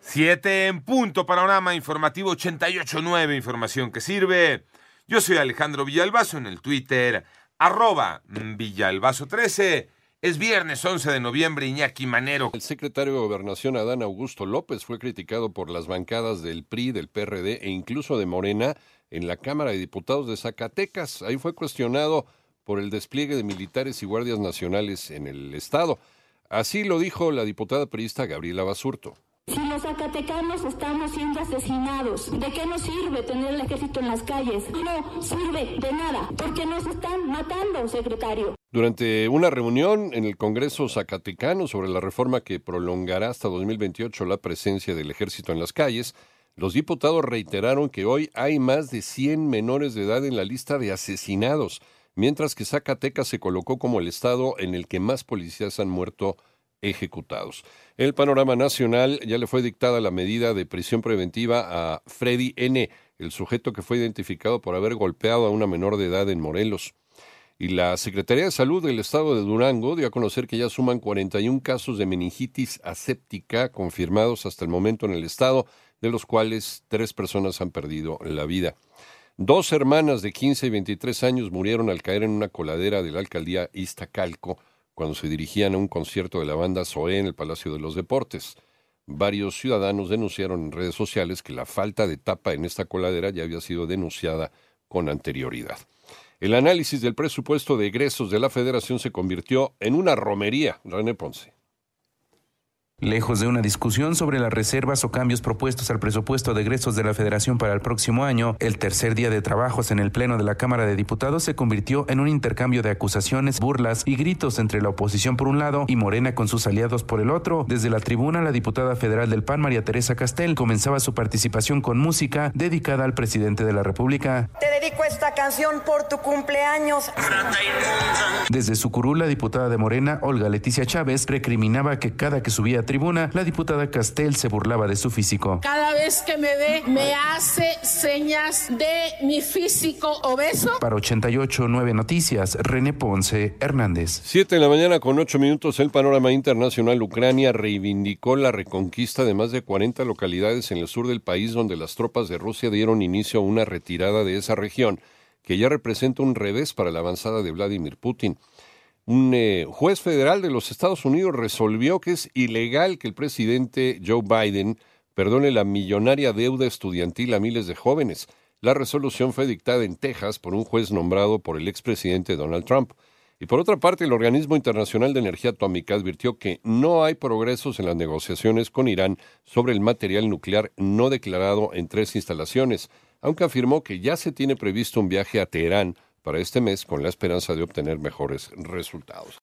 Siete en punto. Panorama informativo 88.9. Información que sirve. Yo soy Alejandro Villalbazo en el Twitter. Arroba Villalbazo13. Es viernes 11 de noviembre, Iñaki Manero. El secretario de Gobernación Adán Augusto López fue criticado por las bancadas del PRI, del PRD e incluso de Morena en la Cámara de Diputados de Zacatecas. Ahí fue cuestionado por el despliegue de militares y guardias nacionales en el Estado. Así lo dijo la diputada priista Gabriela Basurto. Zacatecanos estamos siendo asesinados, ¿de qué nos sirve tener el ejército en las calles? No sirve de nada, porque nos están matando, secretario. Durante una reunión en el Congreso Zacatecano sobre la reforma que prolongará hasta 2028 la presencia del ejército en las calles, los diputados reiteraron que hoy hay más de 100 menores de edad en la lista de asesinados, mientras que Zacatecas se colocó como el estado en el que más policías han muerto ejecutados. El panorama nacional ya le fue dictada la medida de prisión preventiva a Freddy N., el sujeto que fue identificado por haber golpeado a una menor de edad en Morelos. Y la Secretaría de Salud del Estado de Durango dio a conocer que ya suman 41 casos de meningitis aséptica confirmados hasta el momento en el estado, de los cuales tres personas han perdido la vida. Dos hermanas de 15 y 23 años murieron al caer en una coladera de la alcaldía Iztacalco cuando se dirigían a un concierto de la banda Zoé en el Palacio de los Deportes. Varios ciudadanos denunciaron en redes sociales que la falta de tapa en esta coladera ya había sido denunciada con anterioridad. El análisis del presupuesto de egresos de la Federación se convirtió en una romería. René Ponce. Lejos de una discusión sobre las reservas o cambios propuestos al presupuesto de egresos de la Federación para el próximo año, el tercer día de trabajos en el Pleno de la Cámara de Diputados se convirtió en un intercambio de acusaciones, burlas y gritos entre la oposición por un lado y Morena con sus aliados por el otro. Desde la tribuna, la diputada federal del PAN, María Teresa Castel, comenzaba su participación con música dedicada al presidente de la República. Te dedico esta canción por tu cumpleaños. Desde su curul, la diputada de Morena, Olga Leticia Chávez, recriminaba que cada que subía tribuna, la diputada Castel se burlaba de su físico. Cada vez que me ve, me hace señas de mi físico obeso. Para 88.9 Noticias, René Ponce Hernández. Siete de la mañana con ocho minutos, el panorama internacional. Ucrania reivindicó la reconquista de más de 40 localidades en el sur del país donde las tropas de Rusia dieron inicio a una retirada de esa región, que ya representa un revés para la avanzada de Vladimir Putin un eh, juez federal de los Estados Unidos resolvió que es ilegal que el presidente Joe Biden perdone la millonaria deuda estudiantil a miles de jóvenes. La resolución fue dictada en Texas por un juez nombrado por el expresidente Donald Trump. Y por otra parte, el Organismo Internacional de Energía Atómica advirtió que no hay progresos en las negociaciones con Irán sobre el material nuclear no declarado en tres instalaciones, aunque afirmó que ya se tiene previsto un viaje a Teherán para este mes con la esperanza de obtener mejores resultados.